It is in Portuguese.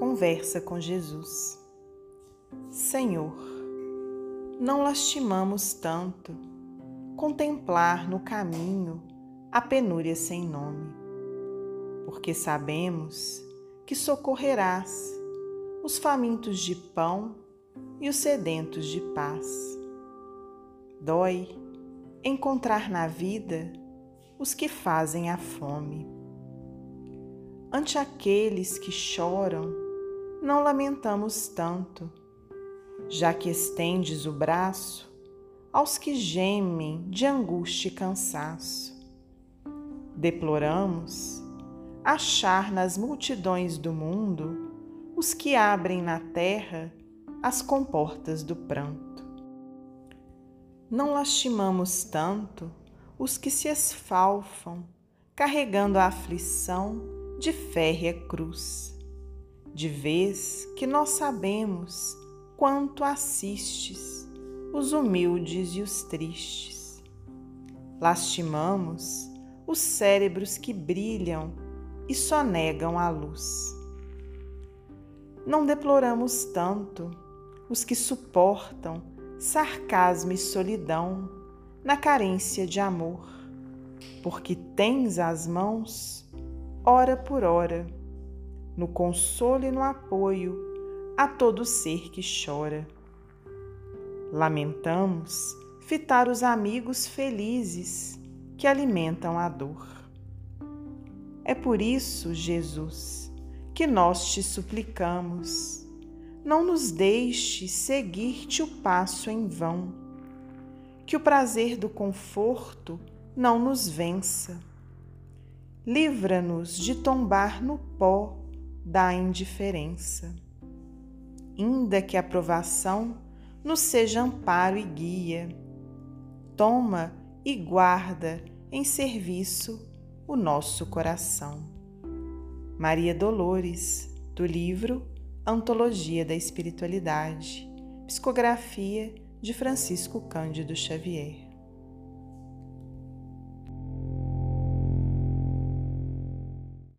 Conversa com Jesus. Senhor, não lastimamos tanto contemplar no caminho a penúria sem nome, porque sabemos que socorrerás os famintos de pão e os sedentos de paz. Dói encontrar na vida os que fazem a fome. Ante aqueles que choram, não lamentamos tanto, já que estendes o braço aos que gemem de angústia e cansaço. Deploramos achar nas multidões do mundo os que abrem na terra as comportas do pranto. Não lastimamos tanto os que se esfalfam, carregando a aflição de férrea cruz, de vez que nós sabemos quanto assistes os humildes e os tristes. Lastimamos os cérebros que brilham e só negam a luz. Não deploramos tanto os que suportam sarcasmo e solidão na carência de amor, porque tens as mãos, hora por hora, no consolo e no apoio a todo ser que chora. Lamentamos fitar os amigos felizes que alimentam a dor. É por isso, Jesus, que nós te suplicamos não nos deixe seguir-te o passo em vão. Que o prazer do conforto não nos vença. Livra-nos de tombar no pó da indiferença. Ainda que a provação nos seja amparo e guia, toma e guarda em serviço o nosso coração. Maria Dolores, do livro Antologia da Espiritualidade, psicografia de Francisco Cândido Xavier.